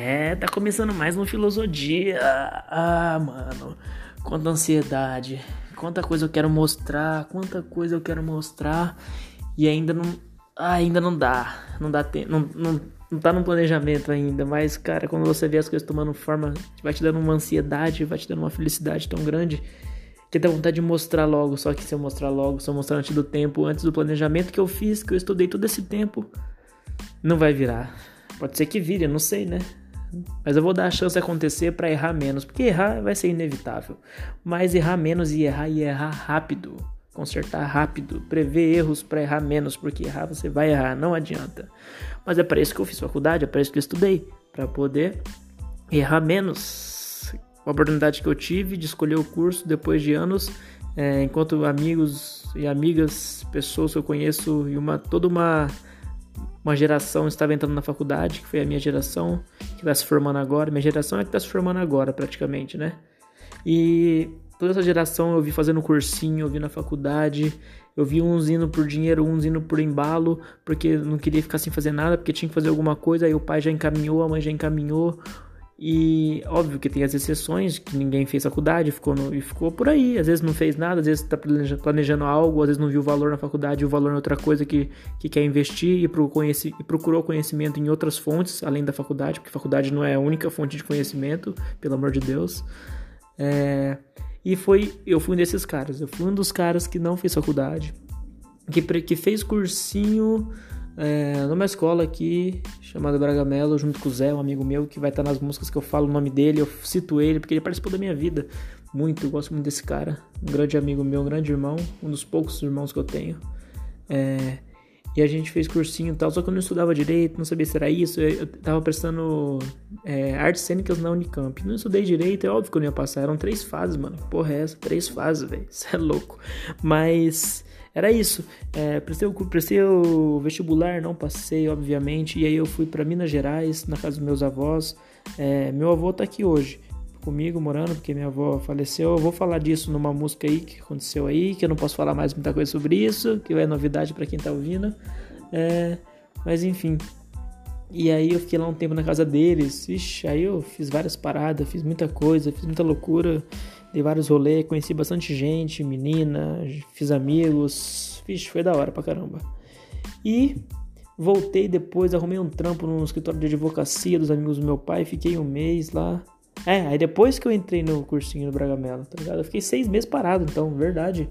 É, tá começando mais uma filosofia. Ah, mano. Quanta ansiedade. Quanta coisa eu quero mostrar. Quanta coisa eu quero mostrar. E ainda não. Ah, ainda não dá. Não dá tempo. Não, não, não tá no planejamento ainda. Mas, cara, quando você vê as coisas tomando forma, vai te dando uma ansiedade, vai te dando uma felicidade tão grande. Que dá vontade de mostrar logo. Só que se eu mostrar logo, se eu mostrar antes do tempo, antes do planejamento que eu fiz, que eu estudei todo esse tempo, não vai virar. Pode ser que vire, eu não sei, né? Mas eu vou dar a chance acontecer para errar menos, porque errar vai ser inevitável. Mas errar menos e errar e errar rápido, consertar rápido, prever erros para errar menos, porque errar você vai errar, não adianta. Mas é para isso que eu fiz faculdade, é para isso que eu estudei, para poder errar menos. A oportunidade que eu tive de escolher o curso depois de anos, é, enquanto amigos e amigas, pessoas que eu conheço e uma toda uma uma geração estava entrando na faculdade, que foi a minha geração, que está se formando agora. Minha geração é que está se formando agora, praticamente, né? E toda essa geração eu vi fazendo cursinho, eu vi na faculdade, eu vi uns indo por dinheiro, uns indo por embalo, porque não queria ficar sem fazer nada, porque tinha que fazer alguma coisa, aí o pai já encaminhou, a mãe já encaminhou, e óbvio que tem as exceções, que ninguém fez faculdade ficou no, e ficou por aí. Às vezes não fez nada, às vezes está planejando algo, às vezes não viu valor na faculdade, o valor em outra coisa que, que quer investir e, conheci, e procurou conhecimento em outras fontes, além da faculdade, porque faculdade não é a única fonte de conhecimento, pelo amor de Deus. É, e foi, eu fui um desses caras, eu fui um dos caras que não fez faculdade, que, que fez cursinho é, numa escola aqui chamada Bragamelo, junto com o Zé, um amigo meu que vai estar nas músicas que eu falo o nome dele, eu cito ele porque ele participou da minha vida muito, eu gosto muito desse cara, um grande amigo meu, um grande irmão, um dos poucos irmãos que eu tenho. É, e a gente fez cursinho e tal, só que eu não estudava direito, não sabia se era isso, eu, tava prestando é, artes cênicas na Unicamp. Não estudei direito, é óbvio que eu não ia passar, eram três fases, mano. Porra, é essa? Três fases, velho. Isso é louco. Mas era isso. É, prestei, o, prestei o vestibular, não passei, obviamente. E aí eu fui para Minas Gerais, na casa dos meus avós. É, meu avô tá aqui hoje comigo morando, porque minha avó faleceu. Eu vou falar disso numa música aí que aconteceu aí, que eu não posso falar mais muita coisa sobre isso, que é novidade para quem tá ouvindo. É, mas enfim. E aí eu fiquei lá um tempo na casa deles. Vixe, aí eu fiz várias paradas, fiz muita coisa, fiz muita loucura. Dei vários rolês, conheci bastante gente, menina, fiz amigos. Vixe, foi da hora pra caramba. E voltei depois, arrumei um trampo no escritório de advocacia dos amigos do meu pai, fiquei um mês lá. É, aí depois que eu entrei no cursinho no Bragamelo, tá ligado? Eu fiquei seis meses parado, então, verdade.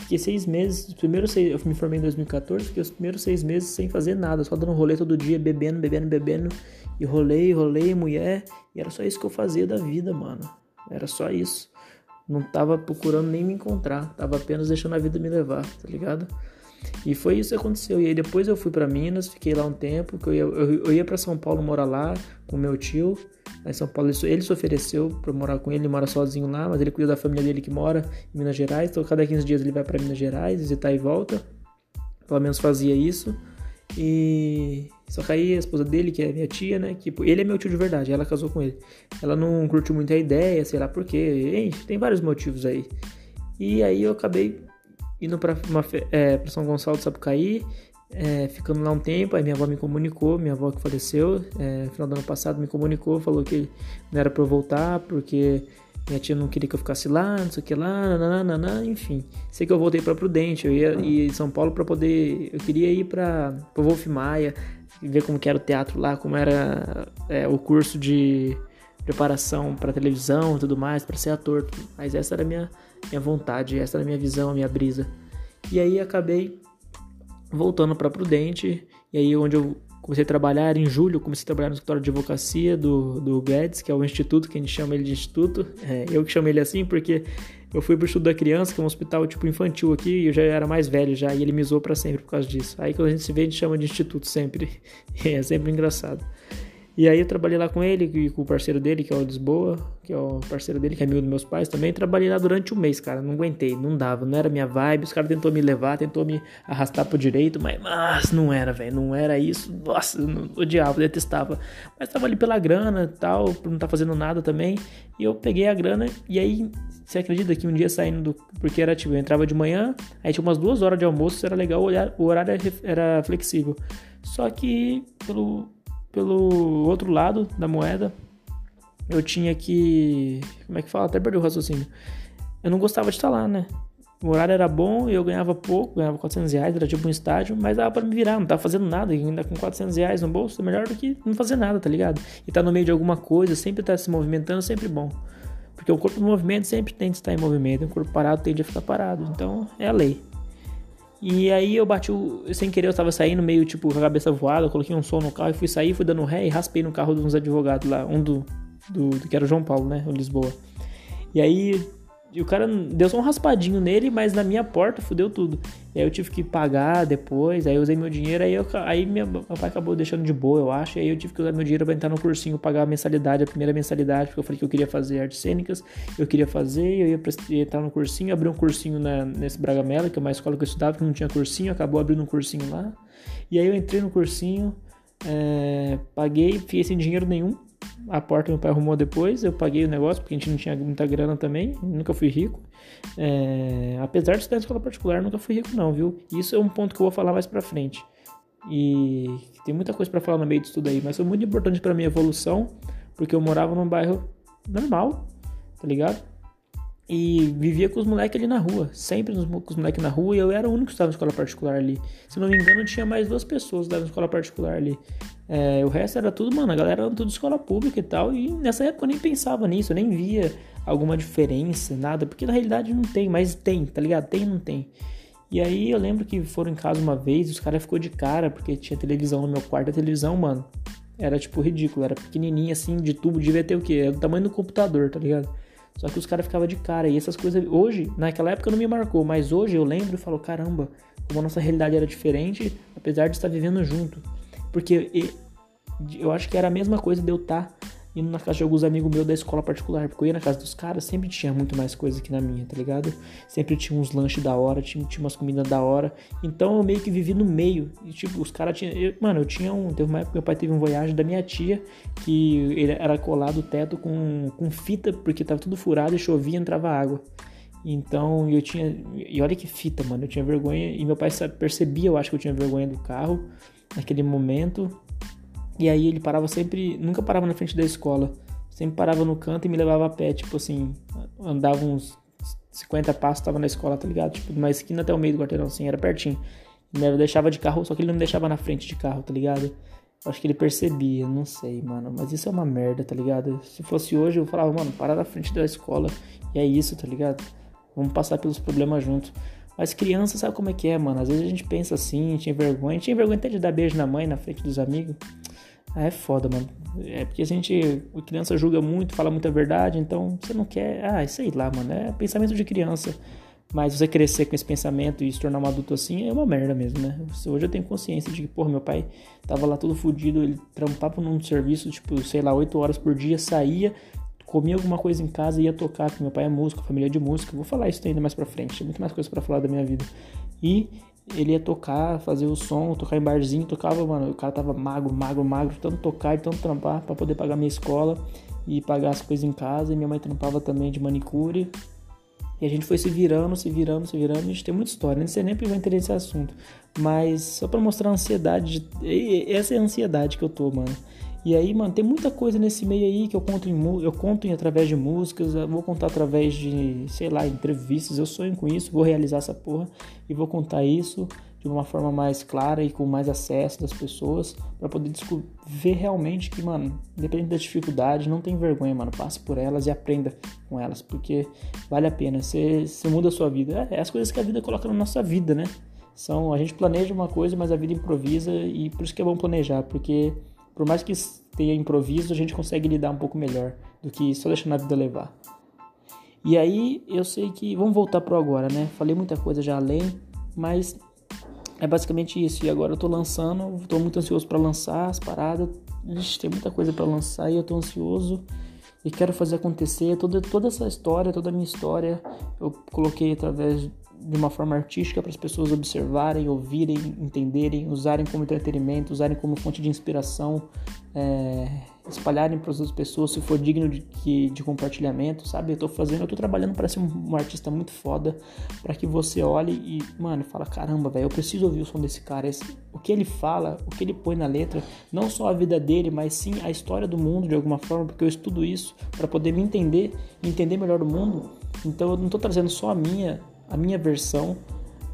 Fiquei seis meses, os primeiros seis, eu me formei em 2014, fiquei os primeiros seis meses sem fazer nada, só dando rolê todo dia, bebendo, bebendo, bebendo. E rolei, rolei, mulher. E era só isso que eu fazia da vida, mano. Era só isso. Não tava procurando nem me encontrar, tava apenas deixando a vida me levar, tá ligado? E foi isso que aconteceu. E aí depois eu fui para Minas, fiquei lá um tempo, que eu ia, eu, eu ia para São Paulo morar lá com meu tio. Aí São Paulo ele, ele se ofereceu para morar com ele, ele mora sozinho lá, mas ele cuida da família dele que mora em Minas Gerais. Então cada 15 dias ele vai para Minas Gerais, visitar e volta. Pelo menos fazia isso. E só que aí a esposa dele, que é minha tia, né? Tipo, ele é meu tio de verdade, ela casou com ele. Ela não curtiu muito a ideia, sei lá por quê. tem vários motivos aí. E aí eu acabei indo pra, uma, é, pra São Gonçalo de Sapucaí, é, ficando lá um tempo. Aí minha avó me comunicou, minha avó que faleceu, é, no final do ano passado, me comunicou, falou que não era pra eu voltar, porque minha tia não queria que eu ficasse lá, não sei o que lá, nananana, enfim. Sei que eu voltei para Prudente, eu ia ir em São Paulo para poder. Eu queria ir para o Wolf Maia, ver como era o teatro lá, como era é, o curso de preparação para televisão e tudo mais, para ser ator. Mas essa era a minha, minha vontade, essa era a minha visão, a minha brisa. E aí acabei voltando para Prudente, e aí onde eu comecei a trabalhar em julho, comecei a trabalhar no escritório de advocacia do, do Guedes, que é o instituto, que a gente chama ele de instituto. É, eu que chamo ele assim porque eu fui pro estudo da criança, que é um hospital tipo infantil aqui, e eu já era mais velho já, e ele me zoou pra sempre por causa disso. Aí quando a gente se vê, a gente chama de instituto sempre. é sempre engraçado. E aí eu trabalhei lá com ele e com o parceiro dele, que é o Lisboa, que é o parceiro dele, que é amigo dos meus pais também. Trabalhei lá durante um mês, cara. Não aguentei, não dava, não era minha vibe. Os caras tentou me levar, tentou me arrastar pro direito, mas, mas não era, velho. Não era isso. Nossa, eu odiava, detestava. Mas tava ali pela grana e tal, por não tá fazendo nada também. E eu peguei a grana e aí, você acredita que um dia saindo do. Porque era tipo, eu entrava de manhã, aí tinha umas duas horas de almoço, era legal, o horário era flexível. Só que pelo pelo outro lado da moeda, eu tinha que. Como é que fala? Até perdi o raciocínio. Eu não gostava de estar lá, né? O horário era bom, eu ganhava pouco, ganhava 400 reais, era tipo um estágio, mas dava pra me virar, não tava fazendo nada, ainda com 400 reais no bolso é melhor do que não fazer nada, tá ligado? E tá no meio de alguma coisa, sempre tá se movimentando, sempre bom. Porque o corpo em movimento sempre tem que estar em movimento, o corpo parado tende a ficar parado, então é a lei. E aí eu bati. Sem querer, eu tava saindo meio tipo com a cabeça voada, coloquei um som no carro e fui sair, fui dando ré e raspei no carro de uns advogados lá, um do, do, do que era o João Paulo, né? O Lisboa. E aí e o cara deu só um raspadinho nele, mas na minha porta fudeu tudo. E aí eu tive que pagar depois, aí eu usei meu dinheiro, aí, eu, aí minha, meu pai acabou deixando de boa, eu acho. E aí eu tive que usar meu dinheiro pra entrar no cursinho, pagar a mensalidade, a primeira mensalidade, porque eu falei que eu queria fazer artes cênicas, eu queria fazer, eu ia, ia entrar no cursinho, abri um cursinho na, nesse Bragamela, que é uma escola que eu estudava, que não tinha cursinho, acabou abrindo um cursinho lá. E aí eu entrei no cursinho, é, paguei, fiquei sem dinheiro nenhum a porta meu pai arrumou depois, eu paguei o negócio porque a gente não tinha muita grana também, nunca fui rico. É, apesar de estudar em escola particular, nunca fui rico não, viu? Isso é um ponto que eu vou falar mais pra frente. E tem muita coisa para falar no meio disso tudo aí, mas foi muito importante para minha evolução, porque eu morava num bairro normal, tá ligado? E vivia com os moleques ali na rua, sempre com os moleques na rua, e eu era o único que estava na escola particular ali. Se não me engano, tinha mais duas pessoas que estavam na escola particular ali. É, o resto era tudo, mano, a galera era tudo escola pública e tal. E nessa época eu nem pensava nisso, eu nem via alguma diferença, nada, porque na realidade não tem, mas tem, tá ligado? Tem não tem. E aí eu lembro que foram em casa uma vez, os caras ficou de cara, porque tinha televisão no meu quarto, a televisão, mano, era tipo ridículo, era pequenininha assim, de tubo, devia ter o quê? Era do tamanho do computador, tá ligado? Só que os caras ficavam de cara, e essas coisas, hoje, naquela época não me marcou, mas hoje eu lembro e falo, caramba, como a nossa realidade era diferente, apesar de estar vivendo junto. Porque eu acho que era a mesma coisa de eu estar tá indo na casa de alguns amigos meus da escola particular. Porque eu ia na casa dos caras, sempre tinha muito mais coisa que na minha, tá ligado? Sempre tinha uns lanches da hora, tinha, tinha umas comidas da hora. Então eu meio que vivi no meio. E, tipo, os caras tinham. Mano, eu tinha um. Teve uma época que meu pai teve um voyage da minha tia, que ele era colado o teto com, com fita, porque tava tudo furado e chovia e entrava água. Então eu tinha. E olha que fita, mano. Eu tinha vergonha. E meu pai percebia, eu acho que eu tinha vergonha do carro naquele momento. E aí ele parava sempre, nunca parava na frente da escola. Sempre parava no canto e me levava a pé, tipo assim, andava uns 50 passos, tava na escola, tá ligado? Tipo, de esquina até o meio do quarteirão, assim, era pertinho. Me deixava de carro, só que ele não deixava na frente de carro, tá ligado? Acho que ele percebia, não sei, mano. Mas isso é uma merda, tá ligado? Se fosse hoje, eu falava, mano, para na frente da escola. E é isso, tá ligado? Vamos passar pelos problemas juntos. Mas criança sabe como é que é, mano. Às vezes a gente pensa assim, tinha vergonha. Tinha vergonha até de dar beijo na mãe, na frente dos amigos. Ah, é foda, mano. É porque a gente, a criança julga muito, fala muita verdade, então você não quer. Ah, sei lá, mano. É pensamento de criança. Mas você crescer com esse pensamento e se tornar um adulto assim é uma merda mesmo, né? Hoje eu tenho consciência de que, porra, meu pai tava lá todo fodido, ele trampava num serviço, tipo, sei lá, 8 horas por dia, saía, comia alguma coisa em casa e ia tocar, porque meu pai é músico, família de música. vou falar isso ainda mais pra frente, tem muito mais coisa para falar da minha vida. E ele ia tocar, fazer o som, tocar em barzinho, tocava, mano, o cara tava magro, magro, magro, tanto tocar e tanto trampar para poder pagar minha escola e pagar as coisas em casa. E minha mãe trampava também de manicure. E a gente foi se virando, se virando, se virando. A gente tem muita história, nem sei nem porque vai entender esse assunto. Mas só para mostrar a ansiedade, de... essa é a ansiedade que eu tô, mano. E aí, mano, tem muita coisa nesse meio aí que eu conto em, eu conto em, através de músicas, vou contar através de, sei lá, entrevistas. Eu sonho com isso, vou realizar essa porra e vou contar isso de uma forma mais clara e com mais acesso das pessoas para poder ver realmente que, mano, independente da dificuldade, não tem vergonha, mano. Passe por elas e aprenda com elas, porque vale a pena. Você, muda a sua vida. É, é as coisas que a vida coloca na nossa vida, né? São, a gente planeja uma coisa, mas a vida improvisa e por isso que é bom planejar, porque por mais que tenha improviso, a gente consegue lidar um pouco melhor do que só deixando a vida levar. E aí, eu sei que. Vamos voltar pro agora, né? Falei muita coisa já além, mas é basicamente isso. E agora eu tô lançando, tô muito ansioso para lançar as paradas. Ixi, tem muita coisa para lançar e eu tô ansioso e quero fazer acontecer. Toda, toda essa história, toda a minha história, eu coloquei através de uma forma artística para as pessoas observarem, ouvirem, entenderem, usarem como entretenimento, usarem como fonte de inspiração, é, espalharem para outras pessoas se for digno de, de, de compartilhamento, sabe? Eu estou fazendo, eu tô trabalhando para ser um, um, artista muito foda, para que você olhe e, mano, fala, caramba, velho, eu preciso ouvir o som desse cara, esse, o que ele fala, o que ele põe na letra, não só a vida dele, mas sim a história do mundo de alguma forma, porque eu estudo isso para poder me entender, entender melhor o mundo. Então eu não estou trazendo só a minha a minha versão,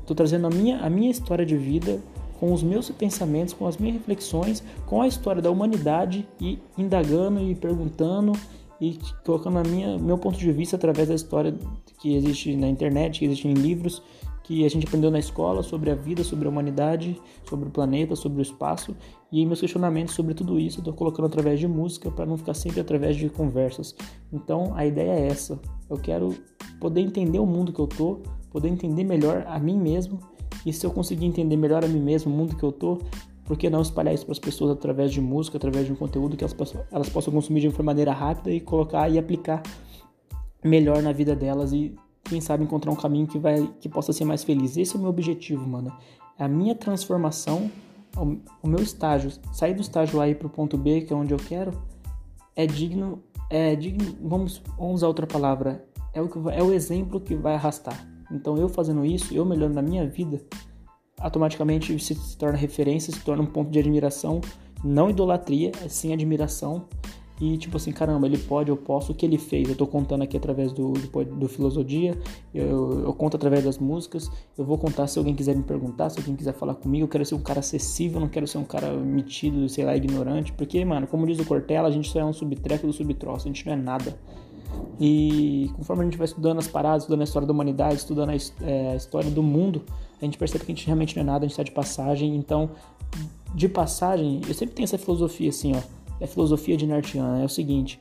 estou trazendo a minha, a minha história de vida com os meus pensamentos, com as minhas reflexões, com a história da humanidade e indagando e perguntando e colocando a minha meu ponto de vista através da história que existe na internet, que existe em livros, que a gente aprendeu na escola sobre a vida, sobre a humanidade, sobre o planeta, sobre o espaço e meus questionamentos sobre tudo isso estou colocando através de música para não ficar sempre através de conversas. Então a ideia é essa. Eu quero poder entender o mundo que eu tô, poder entender melhor a mim mesmo. E se eu conseguir entender melhor a mim mesmo, o mundo que eu tô, por que não espalhar isso para as pessoas através de música, através de um conteúdo que elas, elas possam consumir de uma maneira rápida e colocar e aplicar melhor na vida delas e quem sabe encontrar um caminho que vai que possa ser mais feliz. Esse é o meu objetivo, mano. É a minha transformação, o, meu estágio, sair do estágio A para o ponto B, que é onde eu quero, é digno, é digno, vamos, vamos usar outra palavra, é o, que, é o exemplo que vai arrastar. Então eu fazendo isso, eu melhorando na minha vida, automaticamente se, torna referência, se torna um ponto de admiração, não idolatria, é sim admiração. E tipo assim, caramba, ele pode, eu posso, o que ele fez? Eu tô contando aqui através do, do, do Filosofia, eu, eu, conto através das músicas, eu vou contar se alguém quiser me perguntar, se alguém quiser falar comigo, eu quero ser um cara acessível, não quero ser um cara metido, sei lá, ignorante, porque, mano, como diz o Cortella, a gente só é um subtreco do subtroço, a gente não é nada. E conforme a gente vai estudando as paradas, estudando a história da humanidade, estudando a, é, a história do mundo, a gente percebe que a gente realmente não é nada, a gente está de passagem. Então, de passagem, eu sempre tenho essa filosofia assim, ó. É a filosofia de Nartiana, é o seguinte.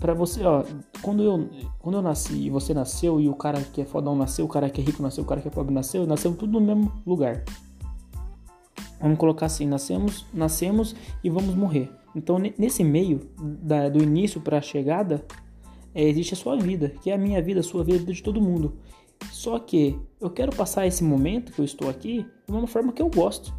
para você, ó, quando eu, quando eu nasci e você nasceu, e o cara que é fodão nasceu, o cara que é rico nasceu, o cara que é pobre nasceu, nascemos tudo no mesmo lugar. Vamos colocar assim, nascemos, nascemos e vamos morrer. Então, nesse meio, da, do início para a chegada, é, existe a sua vida, que é a minha vida, a sua vida, a vida de todo mundo. Só que eu quero passar esse momento que eu estou aqui de uma forma que eu gosto,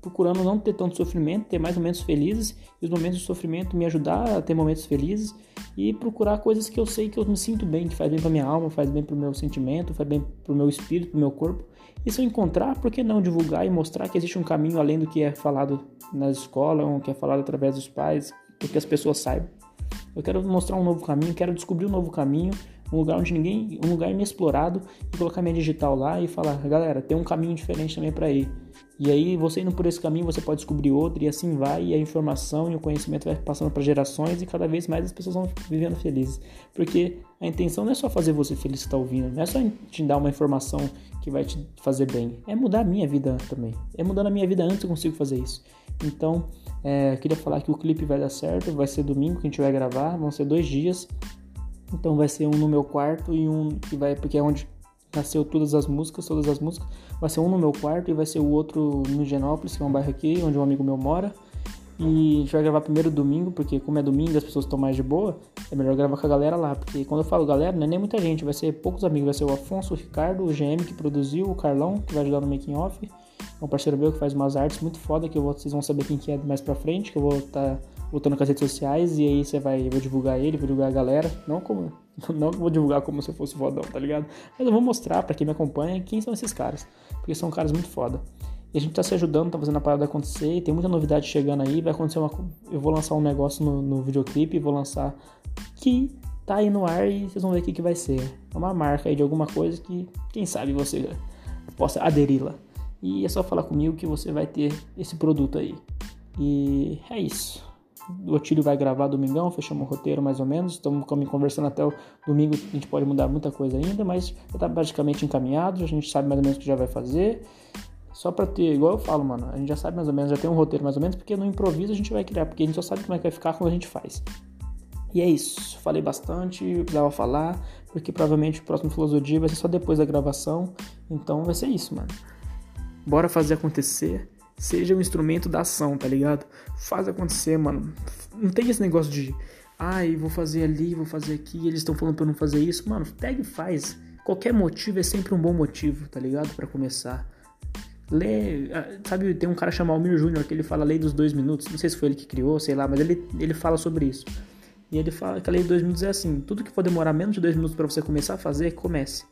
procurando não ter tanto sofrimento, ter mais momentos felizes e os momentos de sofrimento me ajudar a ter momentos felizes e procurar coisas que eu sei que eu me sinto bem, que faz bem para minha alma, faz bem para o meu sentimento, faz bem para o meu espírito, para o meu corpo. E se eu encontrar, por que não divulgar e mostrar que existe um caminho além do que é falado na escola, ou que é falado através dos pais, para que as pessoas saibam. Eu quero mostrar um novo caminho, quero descobrir um novo caminho, um lugar onde ninguém, um lugar inexplorado e colocar minha digital lá e falar, galera, tem um caminho diferente também para ir. E aí, você indo por esse caminho, você pode descobrir outro e assim vai, e a informação e o conhecimento vai passando para gerações e cada vez mais as pessoas vão vivendo felizes. Porque a intenção não é só fazer você feliz que está ouvindo, não é só te dar uma informação que vai te fazer bem, é mudar a minha vida também. É mudar a minha vida antes eu consigo fazer isso. Então, é, queria falar que o clipe vai dar certo, vai ser domingo que a gente vai gravar, vão ser dois dias. Então vai ser um no meu quarto e um que vai, porque é onde nasceu todas as músicas, todas as músicas. Vai ser um no meu quarto e vai ser o outro no Genópolis, que é um bairro aqui, onde um amigo meu mora. E a gente vai gravar primeiro domingo, porque como é domingo as pessoas estão mais de boa, é melhor gravar com a galera lá. Porque quando eu falo galera, não é nem muita gente, vai ser poucos amigos. Vai ser o Afonso, o Ricardo, o GM que produziu, o Carlão, que vai ajudar no making off é um parceiro meu que faz umas artes muito foda, que vou, vocês vão saber quem que é mais pra frente, que eu vou estar tá botando com as redes sociais, e aí você vai, eu vou divulgar ele, vou divulgar a galera, não como, não vou divulgar como se eu fosse fodão, tá ligado? Mas eu vou mostrar para quem me acompanha quem são esses caras, porque são caras muito foda. E a gente tá se ajudando, tá fazendo a parada acontecer, tem muita novidade chegando aí, vai acontecer uma, eu vou lançar um negócio no, no videoclipe, vou lançar que tá aí no ar e vocês vão ver o que, que vai ser. É uma marca aí de alguma coisa que, quem sabe você possa aderi-la. E é só falar comigo que você vai ter esse produto aí. E é isso. O Otílio vai gravar domingão, fechamos o roteiro mais ou menos. Estamos conversando até o domingo, a gente pode mudar muita coisa ainda, mas já está praticamente encaminhado, a gente sabe mais ou menos o que já vai fazer. Só pra ter, igual eu falo, mano, a gente já sabe mais ou menos, já tem um roteiro mais ou menos, porque no improviso a gente vai criar, porque a gente só sabe como é que vai ficar quando a gente faz. E é isso, falei bastante, eu precisava falar, porque provavelmente o próximo Filosofia vai ser só depois da gravação, então vai ser isso, mano. Bora fazer acontecer. Seja um instrumento da ação, tá ligado? Faz acontecer, mano. Não tem esse negócio de, ai, vou fazer ali, vou fazer aqui, eles estão falando pra eu não fazer isso. Mano, pega e faz. qualquer motivo é sempre um bom motivo, tá ligado? Para começar. Lê, ah, sabe, tem um cara chamado Almir Júnior que ele fala a lei dos dois minutos, não sei se foi ele que criou, sei lá, mas ele, ele fala sobre isso. E ele fala que a lei dos dois minutos é assim: tudo que for demorar menos de dois minutos para você começar a fazer, comece.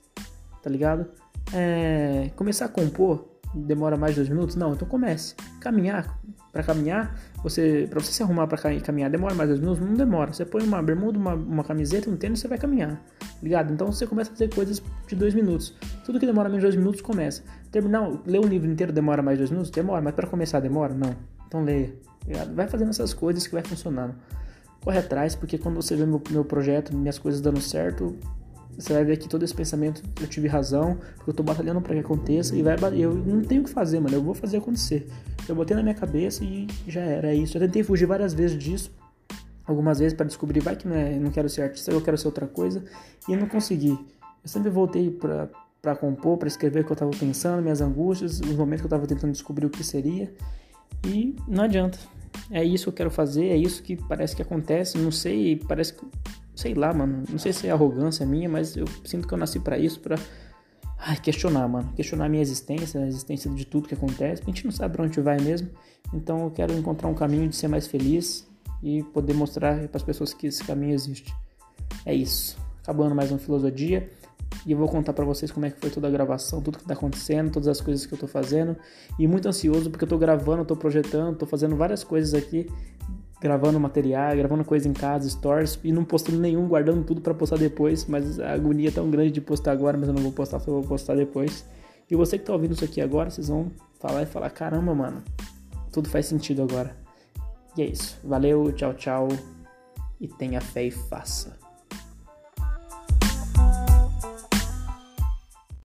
Tá ligado? É, começar a compor demora mais de dois minutos? Não, então comece. Caminhar, para caminhar, você para você se arrumar para caminhar demora mais dois minutos? Não demora. Você põe uma bermuda, uma, uma camiseta, um tênis, você vai caminhar. Ligado? Então você começa a fazer coisas de dois minutos. Tudo que demora menos de dois minutos começa. Terminar, ler um livro inteiro demora mais dois minutos? Demora, mas para começar demora? Não. Então leia. Ligado? Vai fazendo essas coisas que vai funcionando corre atrás, porque quando você vê meu, meu projeto, minhas coisas dando certo, você vai ver que todo esse pensamento eu tive razão, porque eu tô batalhando para que aconteça e vai eu não tenho o que fazer, mano, eu vou fazer acontecer. Eu botei na minha cabeça e já era, é isso. Eu tentei fugir várias vezes disso, algumas vezes para descobrir, vai que não, é, não quero ser artista, eu quero ser outra coisa, e não consegui. Eu sempre voltei para para compor, para escrever o que eu estava pensando, minhas angústias, os momentos que eu estava tentando descobrir o que seria, e não adianta é isso que eu quero fazer, é isso que parece que acontece, não sei, parece que, sei lá, mano, não sei se é arrogância minha, mas eu sinto que eu nasci para isso, para ai, questionar, mano, questionar a minha existência, a existência de tudo que acontece, a gente não sabe pra onde vai mesmo, então eu quero encontrar um caminho de ser mais feliz e poder mostrar para as pessoas que esse caminho existe. É isso. Acabando mais uma filosofia. E eu vou contar para vocês como é que foi toda a gravação, tudo que tá acontecendo, todas as coisas que eu tô fazendo. E muito ansioso porque eu tô gravando, tô projetando, tô fazendo várias coisas aqui, gravando material, gravando coisa em casa, stories e não postando nenhum, guardando tudo para postar depois, mas a agonia é tão grande de postar agora, mas eu não vou postar, só vou postar depois. E você que tá ouvindo isso aqui agora, vocês vão falar e falar: "Caramba, mano, tudo faz sentido agora". E é isso. Valeu, tchau, tchau. E tenha fé e faça.